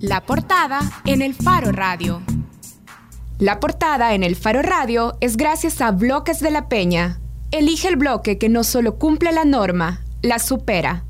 La portada en el Faro Radio. La portada en el Faro Radio es gracias a Bloques de la Peña. Elige el bloque que no solo cumple la norma, la supera.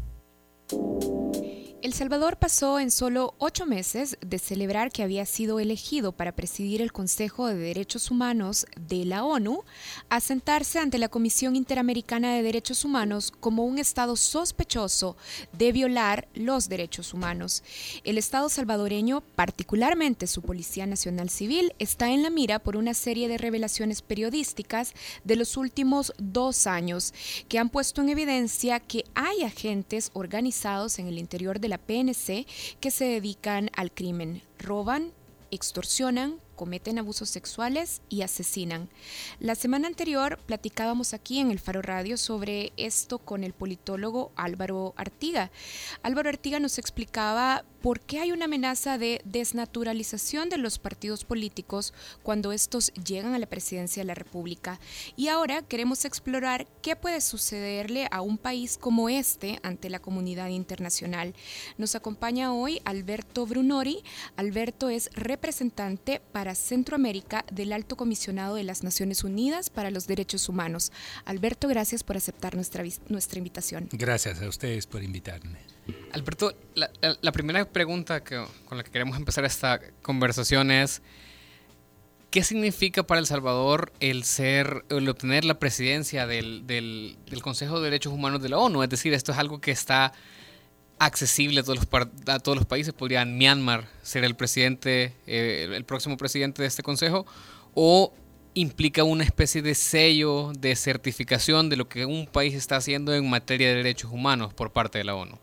El Salvador pasó en solo ocho meses de celebrar que había sido elegido para presidir el Consejo de Derechos Humanos de la ONU a sentarse ante la Comisión Interamericana de Derechos Humanos como un Estado sospechoso de violar los derechos humanos. El Estado salvadoreño, particularmente su Policía Nacional Civil, está en la mira por una serie de revelaciones periodísticas de los últimos dos años que han puesto en evidencia que hay agentes organizados en el interior de la PNC que se dedican al crimen. Roban, extorsionan, cometen abusos sexuales y asesinan. La semana anterior platicábamos aquí en el Faro Radio sobre esto con el politólogo Álvaro Artiga. Álvaro Artiga nos explicaba por qué hay una amenaza de desnaturalización de los partidos políticos cuando estos llegan a la presidencia de la República. Y ahora queremos explorar qué puede sucederle a un país como este ante la comunidad internacional. Nos acompaña hoy Alberto Brunori. Alberto es representante para Centroamérica del Alto Comisionado de las Naciones Unidas para los Derechos Humanos. Alberto, gracias por aceptar nuestra, nuestra invitación. Gracias a ustedes por invitarme. Alberto, la, primera pregunta con la que queremos empezar esta conversación es, ¿qué significa para El Salvador el ser, el obtener la presidencia del, Consejo de Derechos Humanos de la ONU? Es decir, esto es algo que está accesible a todos los, a todos los países. Podría Myanmar ser el presidente, eh, el próximo presidente de este consejo, o implica una especie de sello de certificación de lo que un país está haciendo en materia de derechos humanos por parte de la ONU.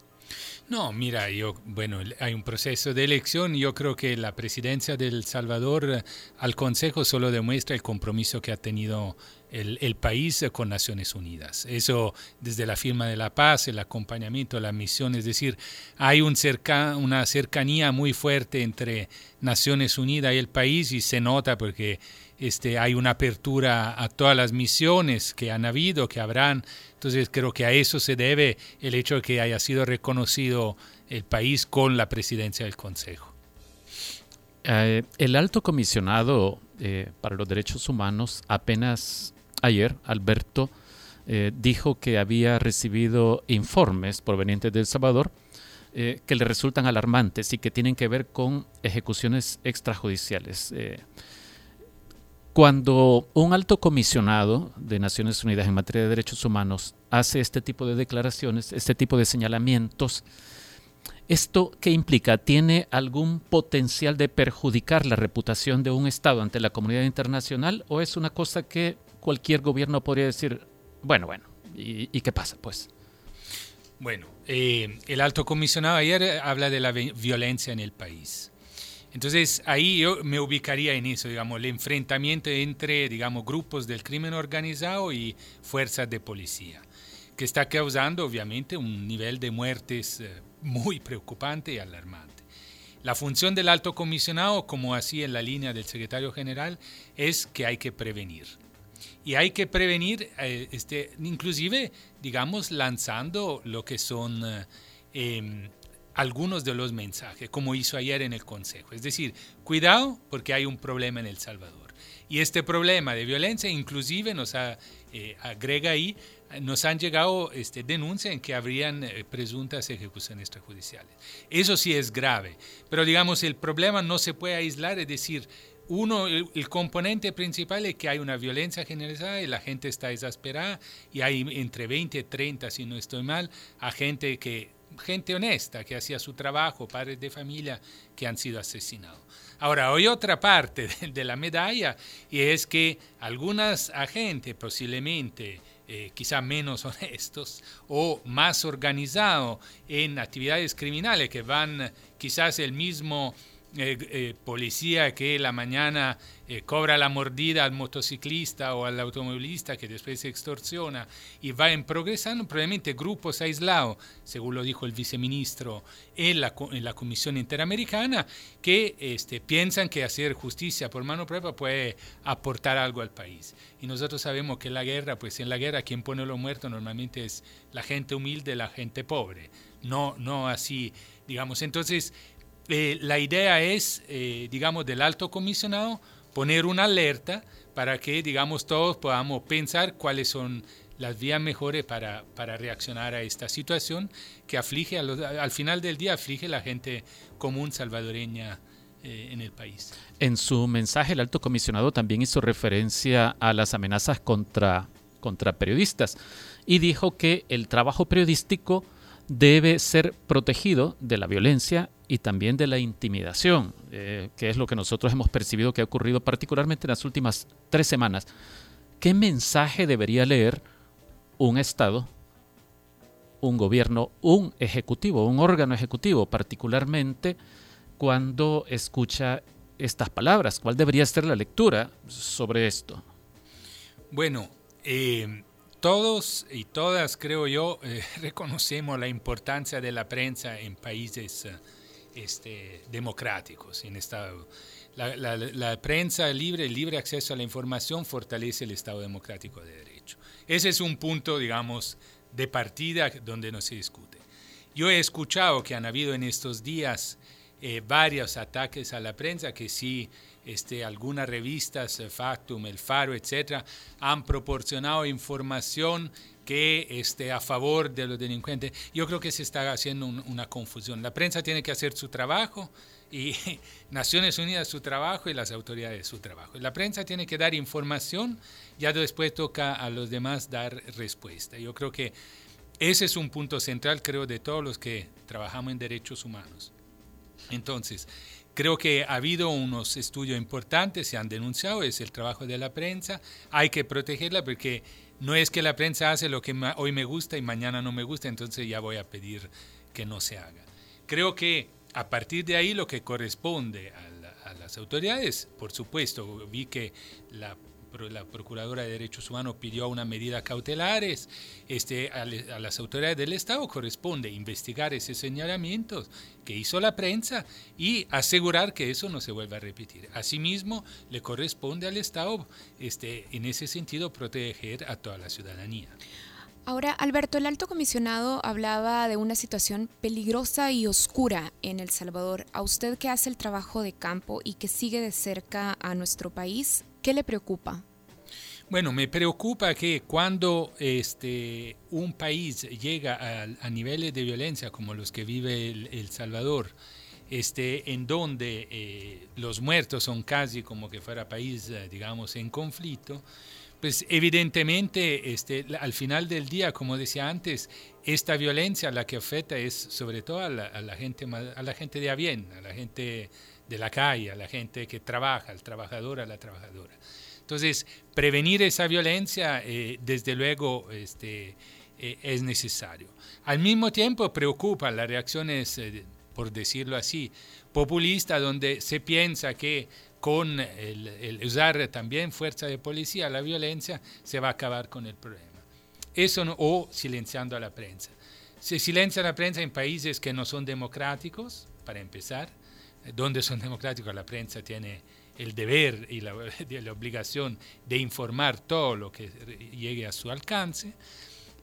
No, mira, yo, bueno, hay un proceso de elección. Yo creo que la presidencia del Salvador eh, al Consejo solo demuestra el compromiso que ha tenido el, país con Naciones Unidas. Eso desde la firma de la paz, el acompañamiento, la misión, es decir, hay un cerca, una cercanía muy fuerte entre Naciones Unidas y el país y se nota porque este, hay una apertura a todas las misiones que han habido, que habrán. Entonces creo que a eso se debe el hecho de que haya sido reconocido el país con la presidencia del Consejo. Eh, el alto comisionado eh, para los derechos humanos apenas ayer, Alberto, eh, dijo que había recibido informes provenientes de El Salvador que le resultan alarmantes y que tienen que ver con ejecuciones extrajudiciales. Cuando un alto comisionado de Naciones Unidas en materia de derechos humanos hace este tipo de declaraciones, este tipo de señalamientos, ¿esto qué implica? ¿Tiene algún potencial de perjudicar la reputación de un Estado ante la comunidad internacional o es una cosa que cualquier gobierno podría decir, bueno, bueno, ¿y, qué pasa? Pues. Bueno, eh, el alto comisionado ayer habla de la violencia en el país. Entonces ahí yo me ubicaría en eso, digamos, el enfrentamiento entre, digamos, grupos del crimen organizado y fuerzas de policía, que está causando obviamente un nivel de muertes eh, muy preocupante y alarmante. La función del alto comisionado, como así en la línea del secretario general, es que hay que prevenir. Y hay que prevenir, eh, este, inclusive, digamos, lanzando lo que son eh, em, algunos de los mensajes, como hizo ayer en el Consejo. Es decir, cuidado porque hay un problema en El Salvador. Y este problema de violencia inclusive nos eh, agrega ahí, nos han llegado este, denuncias en que habrían eh, presuntas ejecuciones extrajudiciales. Eso sí es grave, pero digamos, el problema no se puede aislar, es decir, uno, el, componente principal es que hay una violencia generalizada y la gente está exasperada y hay entre 20 y 30, si no estoy mal, a gente que gente honesta que hacía su trabajo, padres de familia que han sido asesinados. Ahora, hay otra parte de, la medalla y es que algunas agentes posiblemente eh, quizá menos honestos o más organizados en actividades criminales que van quizás el mismo eh, eh, policía que la mañana eh, cobra la mordida al motociclista o al automovilista que después se extorsiona y va en progresando, probablemente grupos aislados, según lo dijo el viceministro en la, Comisión Interamericana, que este, piensan que hacer justicia por mano propia puede aportar algo al país. Y nosotros sabemos que la guerra, pues en la guerra quien pone los muertos normalmente es la gente humilde, la gente pobre, no, no así, digamos. Entonces, eh, la idea es, eh, digamos, del alto comisionado poner una alerta para que, digamos, todos podamos pensar cuáles son las vías mejores para, para reaccionar a esta situación que aflige, al final del día, aflige a la gente común salvadoreña eh, en el país. En su mensaje, el alto comisionado también hizo referencia a las amenazas contra, contra periodistas y dijo que el trabajo periodístico debe ser protegido de la violencia y también de la intimidación, eh, que es lo que nosotros hemos percibido que ha ocurrido particularmente en las últimas tres semanas. ¿Qué mensaje debería leer un Estado, un gobierno, un ejecutivo, un órgano ejecutivo, particularmente cuando escucha estas palabras? ¿Cuál debería ser la lectura sobre esto? Bueno, eh, todos y todas, creo yo, eh, reconocemos la importancia de la prensa en países eh, este, democráticos, en Estado. La, prensa libre, el libre acceso a la información fortalece el Estado democrático de derecho. Ese es un punto, digamos, de partida donde no se discute. Yo he escuchado que han habido en estos días eh, varios ataques a la prensa que sí este, algunas revistas, eh, Factum, El Faro, etcétera, han proporcionado información que esté a favor de los delincuentes. Yo creo que se está haciendo una confusión. La prensa tiene que hacer su trabajo y Naciones Unidas su trabajo y las autoridades su trabajo. La prensa tiene que dar información, ya después toca a los demás dar respuesta. Yo creo que ese es un punto central, creo, de todos los que trabajamos en derechos humanos. Entonces, creo que ha habido unos estudios importantes, se han denunciado, es el trabajo de la prensa, hay que protegerla porque no es que la prensa hace lo que hoy me gusta y mañana no me gusta, entonces ya voy a pedir que no se haga. Creo que a partir de ahí lo que corresponde a, a las autoridades, por supuesto, vi que la la Procuradora de Derechos Humanos pidió una medida cautelares, este, a, las autoridades del Estado corresponde investigar esos señalamientos que hizo la prensa y asegurar que eso no se vuelva a repetir. Asimismo, le corresponde al Estado, este, en ese sentido, proteger a toda la ciudadanía. Ahora, Alberto, el alto comisionado hablaba de una situación peligrosa y oscura en El Salvador. A usted que hace el trabajo de campo y que sigue de cerca a nuestro país, ¿Qué le preocupa? Bueno, me preocupa que cuando este, un país llega a, niveles de violencia como los que vive El, Salvador, este, en donde eh, los muertos son casi como que fuera país, eh, digamos, en conflicto, pues evidentemente este, al final del día, como decía antes, esta violencia la que afecta es sobre todo a la, gente, a la gente de a bien, a la gente de la calle, a la gente que trabaja, al trabajador, a la trabajadora. Entonces, prevenir esa violencia, eh, desde luego, este, eh, es necesario. Al mismo tiempo, preocupa las reacciones, eh, por decirlo así, populistas, donde se piensa que con el, usar también fuerza de policía, la violencia, se va a acabar con el problema. Eso o silenciando a la prensa. Se silencia la prensa en países que no son democráticos, para empezar, donde son democráticos, la prensa tiene el deber y la, la, obligación de informar todo lo que llegue a su alcance.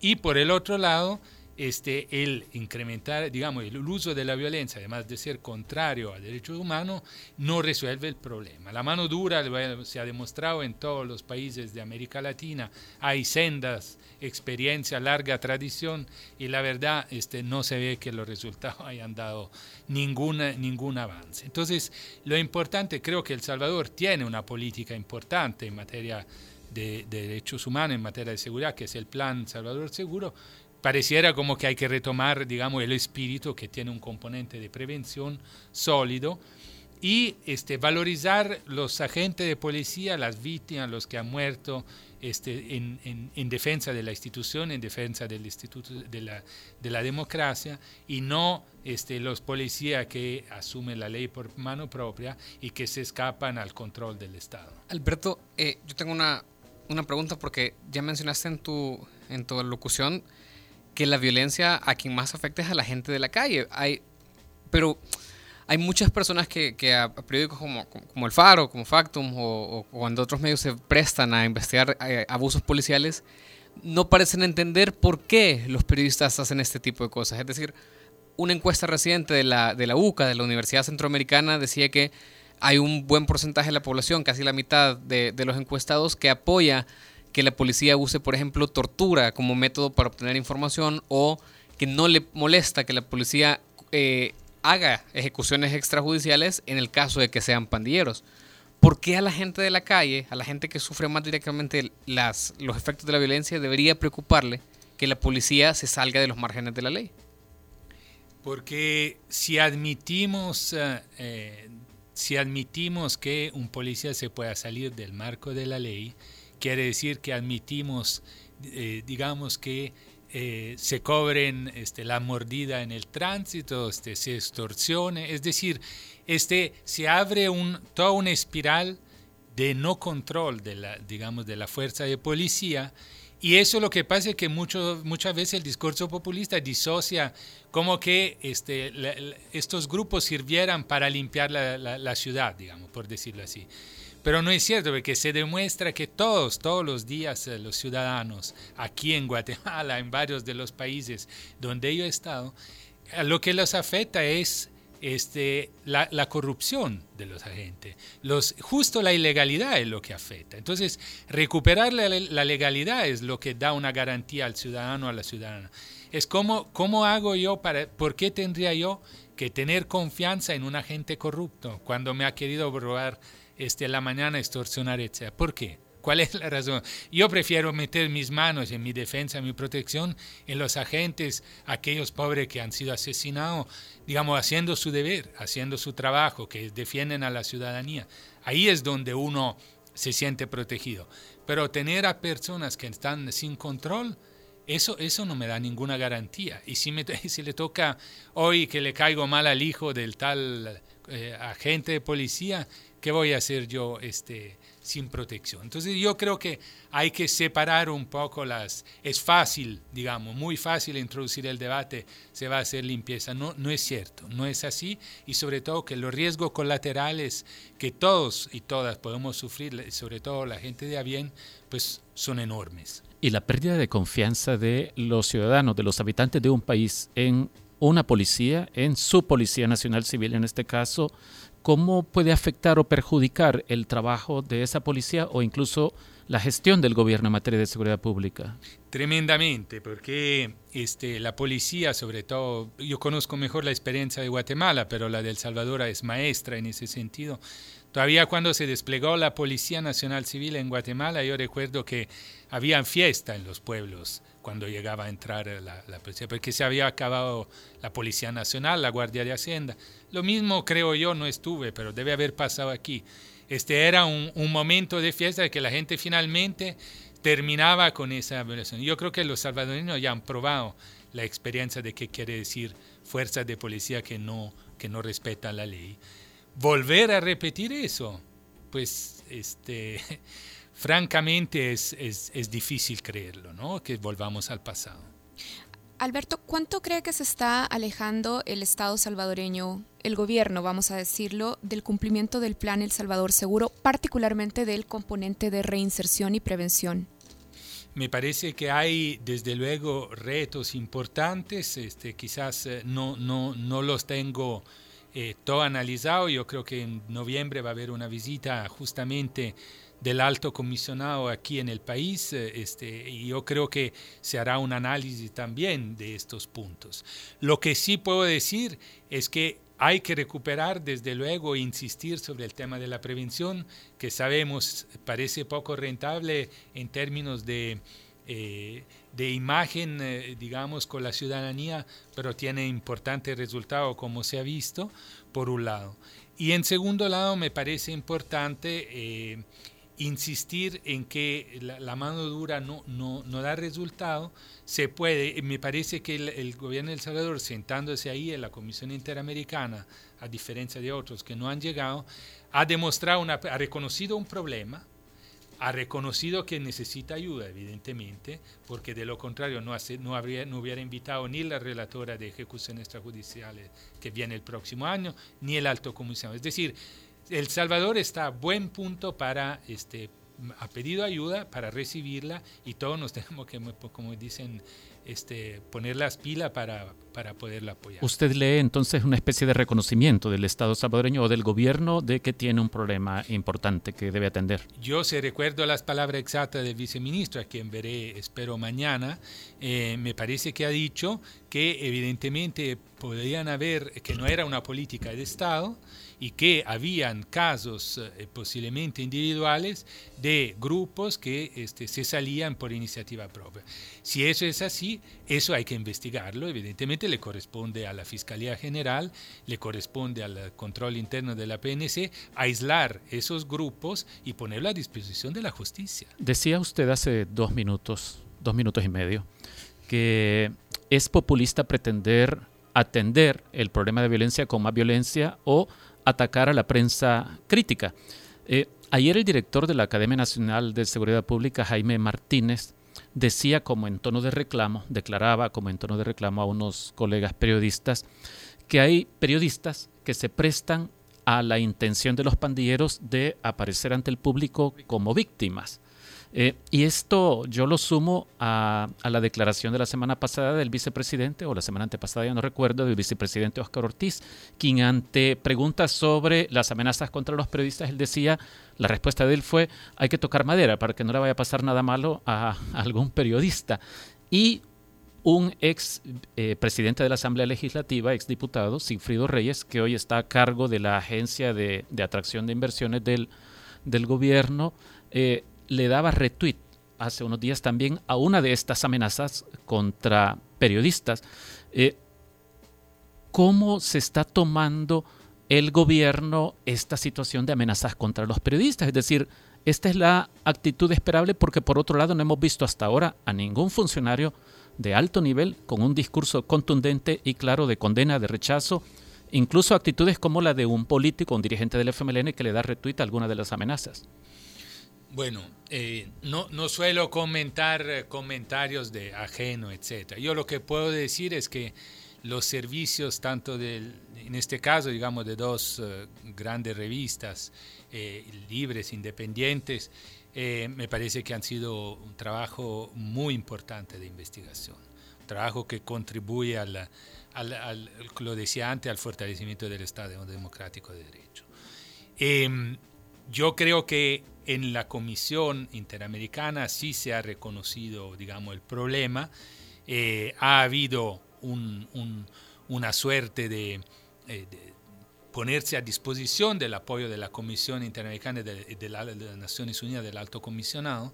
Y por el otro lado, este, el incrementar, digamos, el uso de la violencia, además de ser contrario a derechos humanos, no resuelve el problema. La mano dura se ha demostrado en todos los países de América Latina, hay sendas, experiencia, larga tradición, y la verdad este, no se ve que los resultados hayan dado ninguna, ningún avance. Entonces, lo importante, creo que El Salvador tiene una política importante en materia de, de derechos humanos, en materia de seguridad, que es el Plan Salvador Seguro, pareciera como que hay que retomar, digamos, el espíritu que tiene un componente de prevención sólido y este, valorizar los agentes de policía, las víctimas, los que han muerto este, en, en, defensa de la institución, en defensa del instituto de la, de la democracia y no este, los policías que asumen la ley por mano propia y que se escapan al control del Estado. Alberto, eh, yo tengo una, una pregunta porque ya mencionaste en tu, en tu locución que la violencia a quien más afecta es a la gente de la calle. Hay, pero hay muchas personas que, que a, periódicos como, como, El Faro, como Factum o, cuando otros medios se prestan a investigar eh, abusos policiales, no parecen entender por qué los periodistas hacen este tipo de cosas. Es decir, una encuesta reciente de la, de la UCA, de la Universidad Centroamericana, decía que hay un buen porcentaje de la población, casi la mitad de, los encuestados, que apoya que la policía use, por ejemplo, tortura como método para obtener información o que no le molesta que la policía eh, haga ejecuciones extrajudiciales en el caso de que sean pandilleros. ¿Por qué a la gente de la calle, a la gente que sufre más directamente los efectos de la violencia, debería preocuparle que la policía se salga de los márgenes de la ley? Porque si admitimos eh, eh, si admitimos que un policía se pueda salir del marco de la ley, quiere decir que admitimos, eh, digamos que eh, se cobren este, la mordida en el tránsito, este, se extorsione, es decir, este, se abre un, toda una espiral de no control de la, digamos, de la fuerza de policía y eso lo que pasa es que mucho, muchas veces el discurso populista disocia como que este, estos grupos sirvieran para limpiar la, la, ciudad, digamos, por decirlo así. Pero no es cierto, porque se demuestra que todos, todos los días eh, los ciudadanos, aquí en Guatemala, en varios de los países donde yo he estado, lo que los afecta es este, la, corrupción de los agentes. Los, justo la ilegalidad es lo que afecta. Entonces, recuperar la, legalidad es lo que da una garantía al ciudadano, a la ciudadana. Es como, ¿cómo hago yo para, por qué tendría yo que tener confianza en un agente corrupto cuando me ha querido robar este, la mañana, extorsionar, etc.? ¿Por qué? ¿Cuál es la razón? Yo prefiero meter mis manos en mi defensa, en mi protección, en los agentes, aquellos pobres que han sido asesinados, digamos, haciendo su deber, haciendo su trabajo, que defienden a la ciudadanía. Ahí es donde uno se siente protegido. Pero tener a personas que están sin control, eso, eso no me da ninguna garantía. Y si, me, si le toca hoy que le caigo mal al hijo del tal eh, agente de policía, ¿qué voy a hacer yo? Este, sin protección. Entonces yo creo que hay que separar un poco las... Es fácil, digamos, muy fácil introducir el debate, se va a hacer limpieza. No, no es cierto, no es así y sobre todo que los riesgos colaterales que todos y todas podemos sufrir, sobre todo la gente de a bien, pues son enormes. Y la pérdida de confianza de los ciudadanos, de los habitantes de un país en una policía, en su Policía Nacional Civil en este caso, ¿cómo puede afectar o perjudicar el trabajo de esa policía o incluso la gestión del gobierno en materia de seguridad pública? Tremendamente, porque este, la policía, sobre todo, yo conozco mejor la experiencia de Guatemala, pero la de El Salvador es maestra en ese sentido. Todavía cuando se desplegó la Policía Nacional Civil en Guatemala, yo recuerdo que había fiesta en los pueblos cuando llegaba a entrar la, la, policía, porque se había acabado la Policía Nacional, la Guardia de Hacienda. Lo mismo creo yo, no estuve, pero debe haber pasado aquí. Este era un, un momento de fiesta de que la gente finalmente terminaba con esa violación. Yo creo que los salvadoreños ya han probado la experiencia de qué quiere decir fuerzas de policía que no, que no respetan la ley. Volver a repetir eso, pues este francamente es, es, difícil creerlo, ¿no? Que volvamos al pasado. Alberto, ¿cuánto cree que se está alejando el Estado salvadoreño, el gobierno, vamos a decirlo, del cumplimiento del plan El Salvador Seguro, particularmente del componente de reinserción y prevención? Me parece que hay desde luego retos importantes, este, quizás eh, no, no, no los tengo eh, todo analizado, yo creo que en noviembre va a haber una visita justamente del alto comisionado aquí en el país eh, este, y yo creo que se hará un análisis también de estos puntos. Lo que sí puedo decir es que hay que recuperar, desde luego, e insistir sobre el tema de la prevención, que sabemos parece poco rentable en términos de, eh, de imagen, eh, digamos, con la ciudadanía, pero tiene importante resultado, como se ha visto, por un lado. Y en segundo lado, me parece importante insistir en que la, mano dura no, no, no, da resultado, se puede, me parece que el, gobierno de El Salvador, sentándose ahí en la Comisión Interamericana, a diferencia de otros que no han llegado, ha demostrado, una, ha reconocido un problema, ha reconocido que necesita ayuda, evidentemente, porque de lo contrario no, hace, no, habría, no hubiera invitado ni la relatora de ejecución extrajudiciales que viene el próximo año, ni el alto comisionado. Es decir, el Salvador está a buen punto para, este, ha pedido ayuda para recibirla y todos nos tenemos que, como dicen este, poner las pilas para, para poderla apoyar. ¿Usted lee entonces una especie de reconocimiento del Estado salvadoreño o del gobierno de que tiene un problema importante que debe atender? Yo, si recuerdo las palabras exactas del viceministro, a quien veré, espero mañana, eh, me parece que ha dicho que evidentemente podrían haber, que no era una política de Estado, y que habían casos eh, posiblemente individuales de grupos que este, se salían por iniciativa propia. Si eso es así, eso hay que investigarlo. Evidentemente le corresponde a la Fiscalía General, le corresponde al control interno de la PNC aislar esos grupos y ponerlo a disposición de la justicia. Decía usted hace dos minutos, dos minutos y medio, que es populista pretender atender el problema de violencia con más violencia o atacar a la prensa crítica. Eh, ayer el director de la Academia Nacional de Seguridad Pública, Jaime Martínez, decía como en tono de reclamo, declaraba como en tono de reclamo a unos colegas periodistas, que hay periodistas que se prestan a la intención de los pandilleros de aparecer ante el público como víctimas. Eh, y esto yo lo sumo a, la declaración de la semana pasada del vicepresidente, o la semana antepasada, ya no recuerdo, del vicepresidente Oscar Ortiz, quien ante preguntas sobre las amenazas contra los periodistas, él decía, la respuesta de él fue, hay que tocar madera para que no le vaya a pasar nada malo a, algún periodista. Y un ex eh, presidente de la Asamblea Legislativa, ex diputado, Sigfrido Reyes, que hoy está a cargo de la Agencia de, Atracción de Inversiones del, del gobierno, eh, le daba retweet hace unos días también a una de estas amenazas contra periodistas. Eh, ¿Cómo se está tomando el gobierno esta situación de amenazas contra los periodistas? Es decir, esta es la actitud esperable porque por otro lado no hemos visto hasta ahora a ningún funcionario de alto nivel con un discurso contundente y claro de condena, de rechazo, incluso actitudes como la de un político, un dirigente del FMLN que le da retweet a alguna de las amenazas. Bueno, eh, no, no suelo comentar eh, comentarios de ajeno, etc. Yo lo que puedo decir es que los servicios, tanto en este caso, digamos, de dos eh, grandes revistas libres, independientes, me parece que han sido un trabajo muy importante de investigación, un trabajo que contribuye al, al, lo decía antes, al fortalecimiento del Estado Democrático de Derecho. Yo creo que en la Comisión Interamericana sí se ha reconocido, digamos, el problema. Eh, ha habido una suerte de, eh, de, ponerse a disposición del apoyo de la Comisión Interamericana de, de, las Naciones Unidas del Alto Comisionado.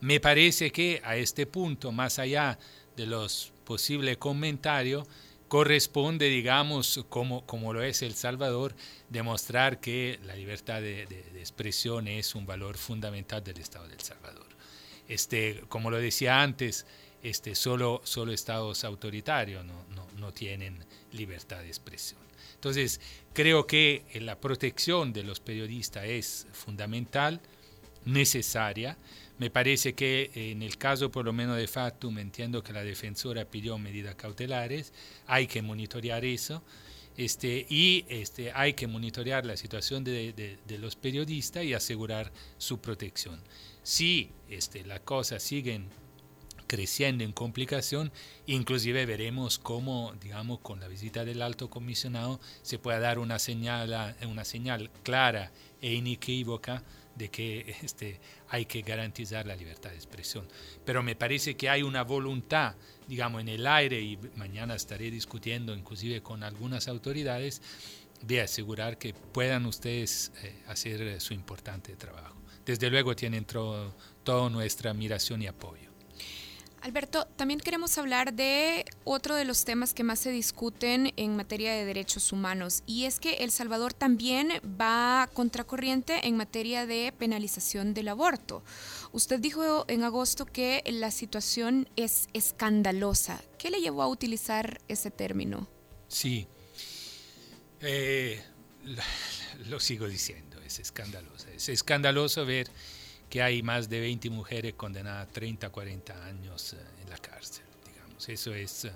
Me parece que a este punto, más allá de los posibles comentarios, corresponde, digamos, como, como lo es El Salvador, demostrar que la libertad de, expresión es un valor fundamental del Estado de El Salvador. Este, como lo decía antes, este, solo, solo estados autoritarios no, no, no tienen libertad de expresión. Entonces, creo que la protección de los periodistas es fundamental, necesaria, me parece que en el caso por lo menos de Fatum entiendo que la defensora pidió medidas cautelares, hay que monitorear eso este, y este, hay que monitorear la situación de, de, los periodistas y asegurar su protección. Si este, las cosas siguen creciendo en complicación, inclusive veremos cómo, digamos, con la visita del alto comisionado se puede dar una señal, una señal clara e inequívoca de que este, hay que garantizar la libertad de expresión. Pero me parece que hay una voluntad, digamos, en el aire, y mañana estaré discutiendo inclusive con algunas autoridades, de asegurar que puedan ustedes eh, hacer su importante trabajo. Desde luego tienen toda nuestra admiración y apoyo. Alberto, también queremos hablar de otro de los temas que más se discuten en materia de derechos humanos y es que El Salvador también va contracorriente en materia de penalización del aborto. Usted dijo en agosto que la situación es escandalosa. ¿Qué le llevó a utilizar ese término? Sí, eh, lo sigo diciendo, es escandaloso. Es escandaloso ver que hay más de 20 mujeres condenadas a 30, 40 años eh, en la cárcel. Digamos. Eso es eh,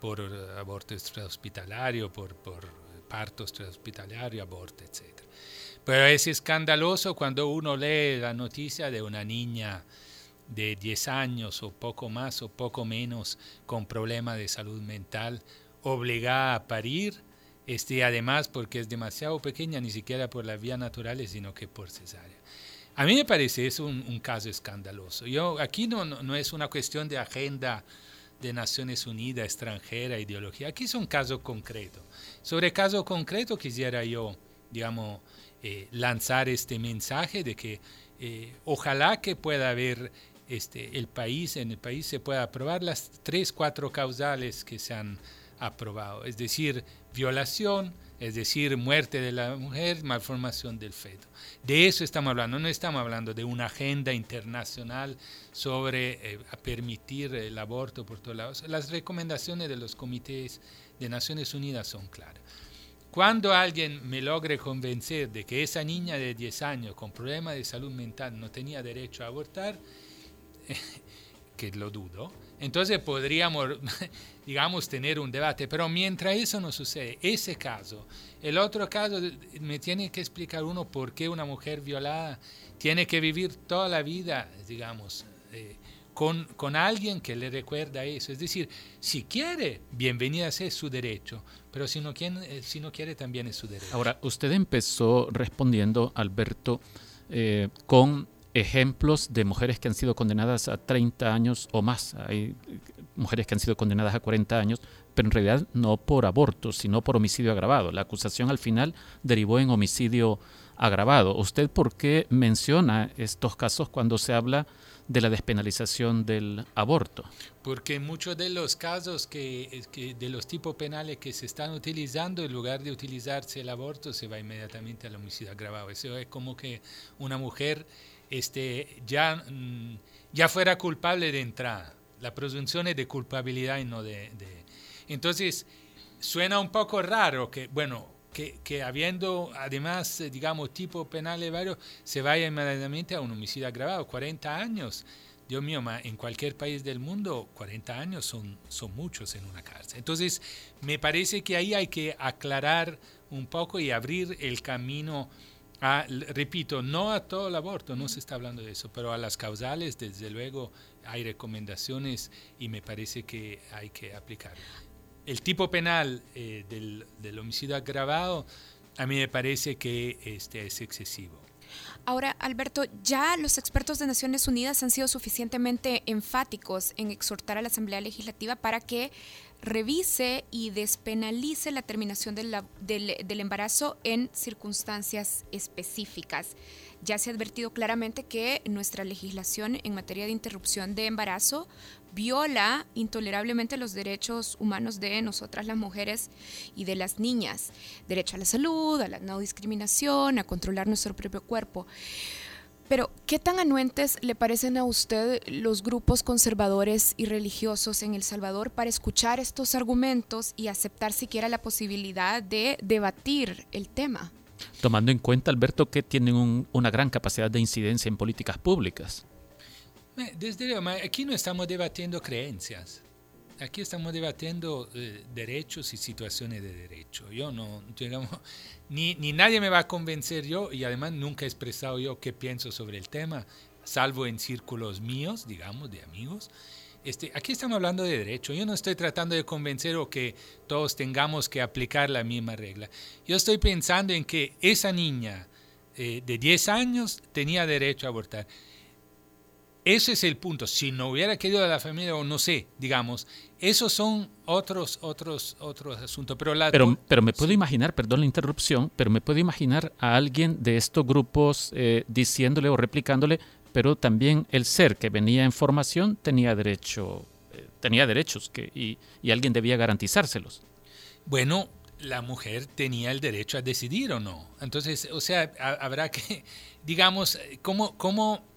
por eh, aborto extrahospitalario, por, por parto extrahospitalario, aborto, etc. Pero es escandaloso cuando uno lee la noticia de una niña de 10 años o poco más o poco menos con problema de salud mental obligada a parir, este, además porque es demasiado pequeña, ni siquiera por las vías naturales, sino que por cesárea. A mí me parece es un, caso escandaloso. Yo, aquí no, no, es una cuestión de agenda de Naciones Unidas, extranjera, ideología. Aquí es un caso concreto. Sobre caso concreto quisiera yo, digamos, eh, lanzar este mensaje de que eh, ojalá que pueda haber este, el país, en el país se pueda aprobar las tres, cuatro causales que se han aprobado, es decir, violación, es decir, muerte de la mujer, malformación del feto. De eso estamos hablando, no estamos hablando de una agenda internacional sobre eh, permitir el aborto por todos lados. Las recomendaciones de los comités de Naciones Unidas son claras. Cuando alguien me logre convencer de que esa niña de 10 años con problemas de salud mental no tenía derecho a abortar, que lo dudo, entonces podríamos, digamos, tener un debate. Pero mientras eso no sucede, ese caso, el otro caso, me tiene que explicar uno por qué una mujer violada tiene que vivir toda la vida, digamos, eh, con, con, alguien que le recuerda eso. Es decir, si quiere, bienvenida sea su derecho, pero si no, quiere, eh, si no quiere, también es su derecho. Ahora, usted empezó respondiendo, Alberto, eh, con ejemplos de mujeres que han sido condenadas a 30 años o más. Hay mujeres que han sido condenadas a 40 años, pero en realidad no por aborto, sino por homicidio agravado. La acusación al final derivó en homicidio agravado. ¿Usted por qué menciona estos casos cuando se habla de la despenalización del aborto? Porque muchos de los casos que, de los tipos penales que se están utilizando, en lugar de utilizarse el aborto, se va inmediatamente al homicidio agravado. Eso es como que una mujer este, ya, mm, ya fuera culpable de entrada. La presunción es de culpabilidad y no de, Entonces, suena un poco raro que, bueno, que, que, habiendo además, digamos, tipo penales varios, se vaya inmediatamente a un homicidio agravado. 40 años, Dios mío, en cualquier país del mundo, 40 años son, son muchos en una cárcel. Entonces, me parece que ahí hay que aclarar un poco y abrir el camino Ah, repito, no a todo el aborto, no se está hablando de eso, pero a las causales, desde luego, hay recomendaciones y me parece que hay que aplicar. El tipo penal eh, del, del, homicidio agravado, a mí me parece que este, es excesivo. Ahora, Alberto, ya los expertos de Naciones Unidas han sido suficientemente enfáticos en exhortar a la Asamblea Legislativa para que revise y despenalice la terminación del, del, embarazo en circunstancias específicas. Ya se ha advertido claramente que nuestra legislación en materia de interrupción de embarazo viola intolerablemente los derechos humanos de nosotras las mujeres y de las niñas. Derecho a la salud, a la no discriminación, a controlar nuestro propio cuerpo. Pero, ¿qué tan anuentes le parecen a usted los grupos conservadores y religiosos en El Salvador para escuchar estos argumentos y aceptar siquiera la posibilidad de debatir el tema? Tomando en cuenta, Alberto, que tienen una gran capacidad de incidencia en políticas públicas. Desde luego, aquí no estamos debatiendo creencias. Aquí estamos debatiendo eh, derechos y situaciones de derecho. Yo no, digamos, ni, ni nadie me va a convencer yo, y además nunca he expresado yo qué pienso sobre el tema, salvo en círculos míos, digamos, de amigos. Este, aquí estamos hablando de derecho. Yo no estoy tratando de convencer o que todos tengamos que aplicar la misma regla. Yo estoy pensando en que esa niña eh, de 10 años tenía derecho a abortar. Ese es el punto. Si no hubiera querido a la familia o no sé, digamos, esos son otros, otros, otros asuntos. Pero, pero, pero, me puedo imaginar, perdón la interrupción, pero me puedo imaginar a alguien de estos grupos eh, diciéndole o replicándole, pero también el ser que venía en formación tenía derecho, eh, tenía derechos que, y, y alguien debía garantizárselos. Bueno, la mujer tenía el derecho a decidir o no. Entonces, o sea, habrá que, digamos, ¿cómo, cómo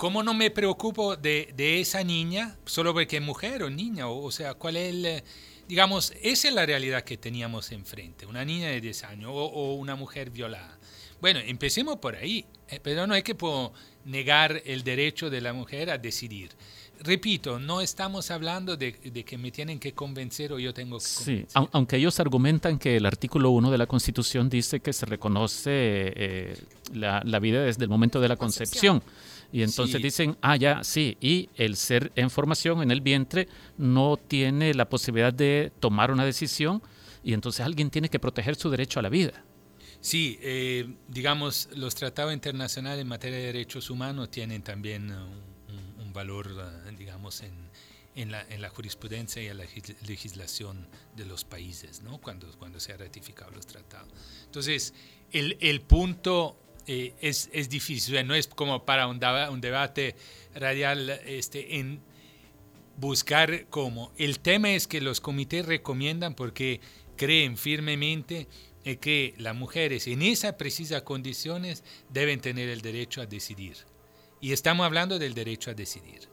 ¿Cómo no me preocupo de, esa niña solo porque es mujer o niña? O, sea, ¿cuál es el, digamos, esa es la realidad que teníamos enfrente, una niña de 10 años o, una mujer violada. Bueno, empecemos por ahí, eh, pero no hay que negar el derecho de la mujer a decidir. Repito, no estamos hablando de, que me tienen que convencer o yo tengo que convencer. Sí, aunque ellos argumentan que el artículo 1 de la Constitución dice que se reconoce eh, la, vida desde el momento de la concepción Y entonces dicen, ah, ya, sí, y el ser en formación en el vientre no tiene la posibilidad de tomar una decisión y entonces alguien tiene que proteger su derecho a la vida. Sí, eh, digamos, los tratados internacionales en materia de derechos humanos tienen también un, valor, eh, digamos, en, en, la, en, la, jurisprudencia y en la legislación de los países, ¿no? Cuando, cuando se han ratificado los tratados. Entonces, el, el punto eh, es, es, difícil, no es como para un, un debate radial este, en buscar cómo. El tema es que los comités recomiendan porque creen firmemente que las mujeres en esas precisas condiciones deben tener el derecho a decidir. Y estamos hablando del derecho a decidir.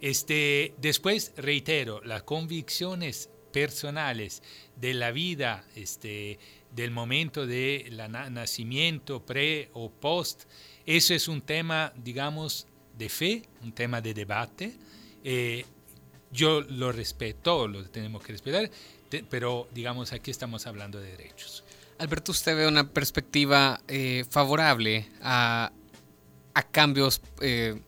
Este, después, reitero, las convicciones personales de la vida, este, del momento de la nacimiento, pre o post, eso es un tema, digamos, de fe, un tema de debate. Eh, yo lo respeto, lo tenemos que respetar, pero digamos, aquí estamos hablando de derechos. Alberto, ¿usted ve una perspectiva eh, favorable a, cambios, eh,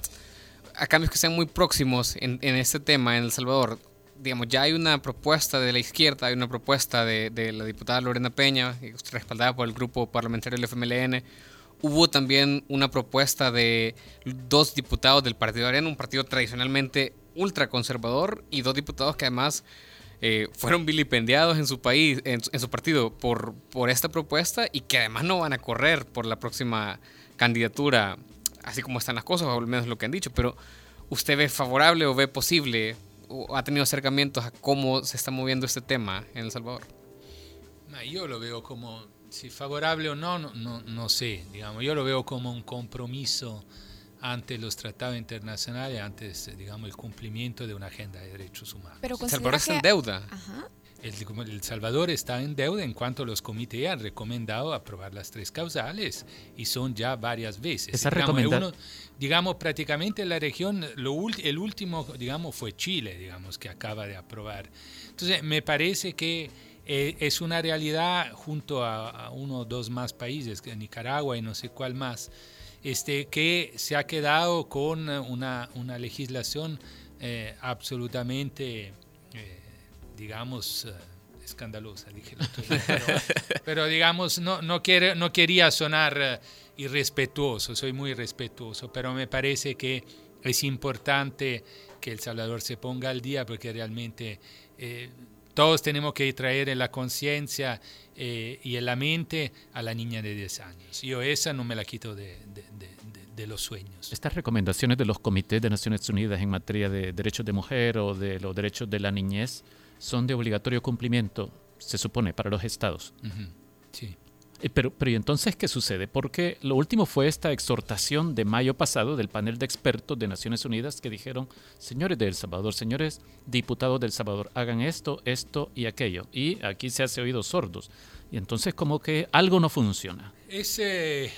a cambios que sean muy próximos en, este tema en El Salvador? Digamos, ya hay una propuesta de la izquierda, hay una propuesta de, la diputada Lorena Peña, respaldada por el grupo parlamentario del FMLN. Hubo también una propuesta de dos diputados del Partido Arena, un partido tradicionalmente ultraconservador, y dos diputados que además eh, fueron vilipendiados en su país, en, su partido, por, por esta propuesta y que además no van a correr por la próxima candidatura, así como están las cosas, o al menos lo que han dicho. Pero, ¿usted ve favorable o ve posible o ha tenido acercamientos a cómo se está moviendo este tema en El Salvador? Yo lo veo como, si favorable o no, no, no, no sé, digamos, yo lo veo como un compromiso ante los tratados internacionales, antes, digamos, el cumplimiento de una agenda de derechos humanos. Pero el Salvador está en deuda. El, Salvador está en deuda en cuanto los comités han recomendado aprobar las tres causales y son ya varias veces. Esa digamos, digamos, prácticamente la región, lo, el último, digamos, fue Chile, digamos, que acaba de aprobar. Entonces, me parece que eh, es una realidad junto a, a, uno o dos más países, Nicaragua y no sé cuál más, este, que se ha quedado con una, una legislación eh, absolutamente, eh, digamos, eh, escandalosa, dije pero, digamos, no, no, quiere, no quería sonar irrespetuoso, soy muy respetuoso, pero me parece que es importante que El Salvador se ponga al día porque realmente todos tenemos que traer en la conciencia eh, y en la mente a la niña de 10 años. Yo esa no me la quito de, de, los sueños. Estas recomendaciones de los comités de Naciones Unidas en materia de derechos de mujer o de los derechos de la niñez son de obligatorio cumplimiento, se supone, para los estados. Sí. Eh, pero, pero ¿y entonces qué sucede? Porque lo último fue esta exhortación de mayo pasado del panel de expertos de Naciones Unidas que dijeron, señores de El Salvador, señores diputados del Salvador, hagan esto, esto y aquello. Y aquí se hace oídos sordos. Y entonces como que algo no funciona. Ese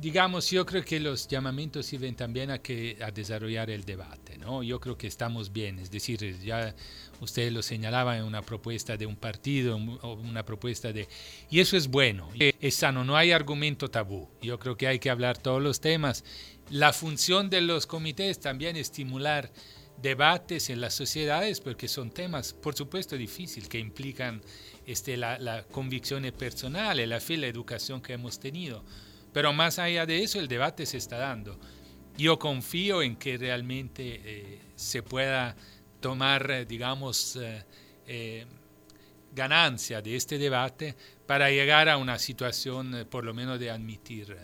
digamos, yo creo que los llamamientos sirven también a, que, a desarrollar el debate, ¿no? Yo creo que estamos bien, es decir, ya usted lo señalaba en una propuesta de un partido, una propuesta de... Y eso es bueno, es sano, no hay argumento tabú. Yo creo que hay que hablar todos los temas. La función de los comités también estimular debates en las sociedades, porque son temas, por supuesto, difíciles, que implican este, la, la convicción personal, la fe, la educación que hemos tenido pero más allá de eso, el debate se está dando. Yo confío en que realmente eh, se pueda tomar, eh, digamos, eh, ganancia de este debate para llegar a una situación, por lo menos, de admitir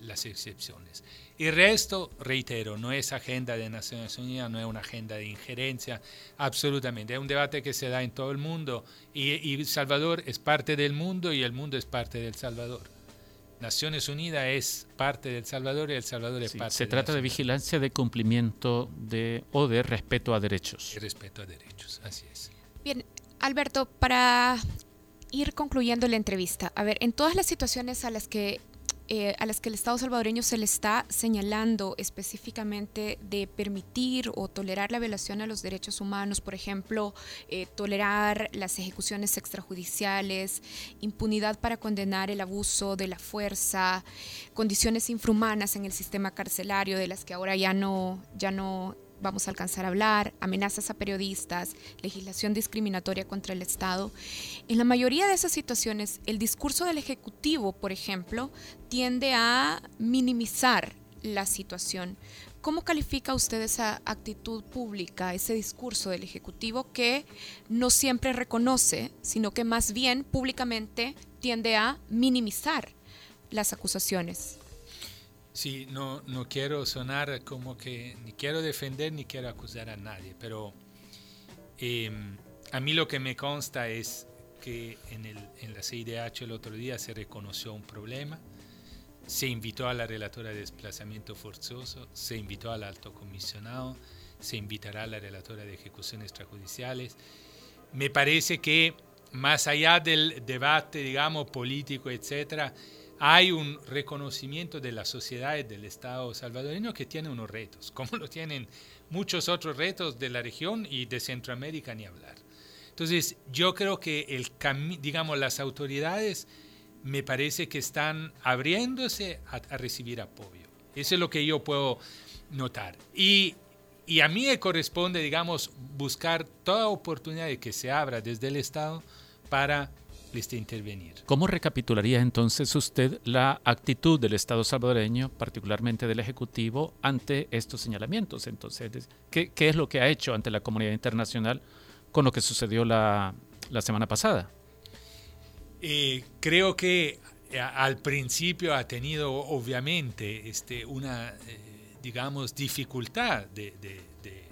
las excepciones. El resto, reitero, no es agenda de Naciones Unidas, no es una agenda de injerencia, absolutamente. Es un debate que se da en todo el mundo y, y Salvador es parte del mundo y el mundo es parte del Salvador. Naciones Unidas es parte del Salvador y El Salvador es parte Se trata de vigilancia de cumplimiento de o de respeto a derechos. De respeto a derechos, así es. Bien, Alberto, para ir concluyendo la entrevista, a ver, en todas las situaciones a las que eh, a las que el Estado salvadoreño se le está señalando específicamente de permitir o tolerar la violación a los derechos humanos, por ejemplo, eh, tolerar las ejecuciones extrajudiciales, impunidad para condenar el abuso de la fuerza, condiciones infrahumanas en el sistema carcelario de las que ahora ya no, ya no vamos a alcanzar a hablar, amenazas a periodistas, legislación discriminatoria contra el Estado. En la mayoría de esas situaciones, el discurso del Ejecutivo, por ejemplo, tiende a minimizar la situación. ¿Cómo califica usted esa actitud pública, ese discurso del Ejecutivo que no siempre reconoce, sino que más bien públicamente tiende a minimizar las acusaciones? Sí, no, no quiero sonar como que ni quiero defender ni quiero acusar a nadie, pero em, a mí lo que me consta es que en, el, en la CIDH el otro día se reconoció un problema, se invitó a la relatora de desplazamiento forzoso, se invitó al alto comisionado, se invitará a la relatora de ejecuciones extrajudiciales. Me parece que más allá del debate, digamos, político, etcétera, hay un reconocimiento de la sociedad y del Estado salvadoreño que tiene unos retos, como lo tienen muchos otros retos de la región y de Centroamérica ni hablar. Entonces, yo creo que el digamos las autoridades me parece que están abriéndose a, recibir apoyo. Eso es lo que yo puedo notar. Y, y a mí me corresponde, digamos, buscar toda oportunidad que se abra desde el Estado para intervenir. ¿Cómo recapitularía entonces usted la actitud del Estado salvadoreño, particularmente del Ejecutivo, ante estos señalamientos? Entonces, ¿qué, qué es lo que ha hecho ante la comunidad internacional con lo que sucedió la, la semana pasada? Eh, creo que al principio ha tenido obviamente este, una, eh, digamos, dificultad de, de, de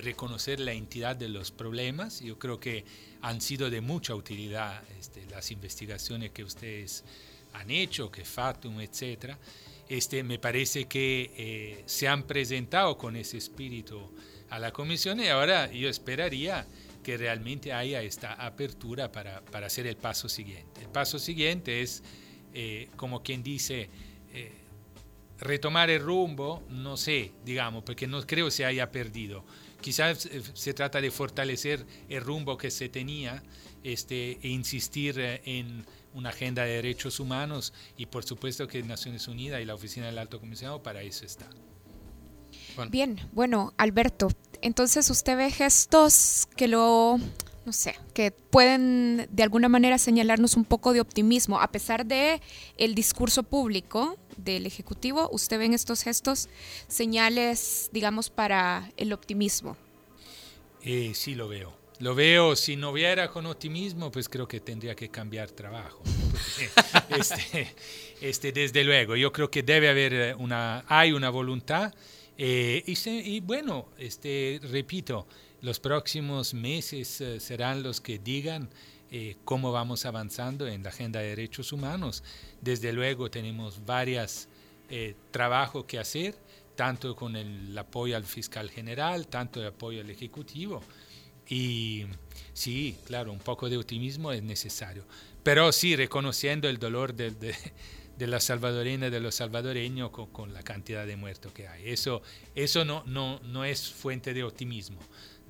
reconocer la entidad de los problemas. Yo creo que han sido de mucha utilidad este, las investigaciones que ustedes han hecho, que Fatum, etc. Este, me parece que eh, se han presentado con ese espíritu a la comisión y ahora yo esperaría que realmente haya esta apertura para, para hacer el paso siguiente. El paso siguiente es, eh, como quien dice, eh, retomar el rumbo, no sé, digamos, porque no creo se haya perdido, Quizás se trata de fortalecer el rumbo que se tenía este, e insistir eh, en una agenda de derechos humanos y por supuesto que Naciones Unidas y la Oficina del Alto Comisionado para eso está. Bien, bueno, Alberto, entonces usted ve gestos que lo no sé, que pueden de alguna manera señalarnos un poco de optimismo, a pesar de el discurso público del Ejecutivo, usted ve en estos gestos señales, digamos, para el optimismo. Eh, sí, lo veo. Lo veo, si no viera con optimismo, pues creo que tendría que cambiar trabajo. este, este, desde luego, yo creo que debe haber una, hay una voluntad. Eh, y, y, bueno, este, repito, los próximos meses eh, serán los que digan eh, cómo vamos avanzando en la agenda de derechos humanos. Desde luego tenemos varios eh, trabajos que hacer, tanto con el apoyo al fiscal general, tanto el apoyo al ejecutivo. Y sí, claro, un poco de optimismo es necesario. Pero sí, reconociendo el dolor de, de, de la salvadoreña, de los salvadoreños con, con, la cantidad de muertos que hay. Eso, eso no, no, no es fuente de optimismo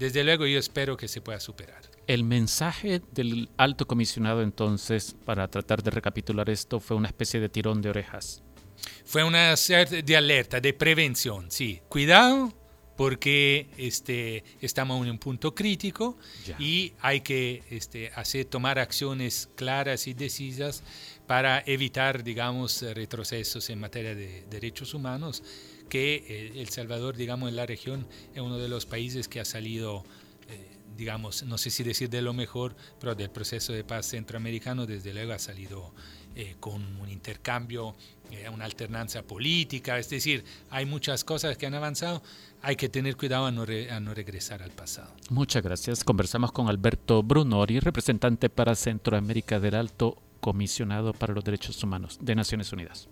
desde luego yo espero que se pueda superar. El mensaje del alto comisionado entonces, para tratar de recapitular esto, fue una especie de tirón de orejas. Fue una serie de alerta, de prevención, sí. Cuidado, porque este, estamos en un punto crítico y hay que este, hacer, tomar acciones claras y decisas para evitar, digamos, retrocesos en materia de derechos humanos que eh, El Salvador, digamos, en la región es uno de los países que ha salido, eh, digamos, no sé si decir de lo mejor, pero del proceso de paz centroamericano, desde luego ha salido eh, con un intercambio, una alternancia política, es decir, hay muchas cosas que han avanzado, hay que tener cuidado a no, a no regresar al pasado. Muchas gracias. Conversamos con Alberto Brunori, representante para Centroamérica del Alto Comisionado para los Derechos Humanos de Naciones Unidas.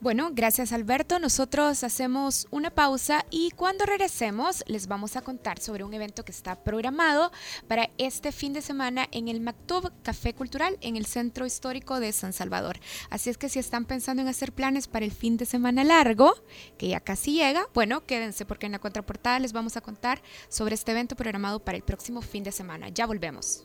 Bueno, gracias Alberto. Nosotros hacemos una pausa y cuando regresemos les vamos a contar sobre un evento que está programado para este fin de semana en el Mactub Café Cultural en el Centro Histórico de San Salvador. Así es que si están pensando en hacer planes para el fin de semana largo, que ya casi llega, bueno, quédense porque en la contraportada les vamos a contar sobre este evento programado para el próximo fin de semana. Ya volvemos.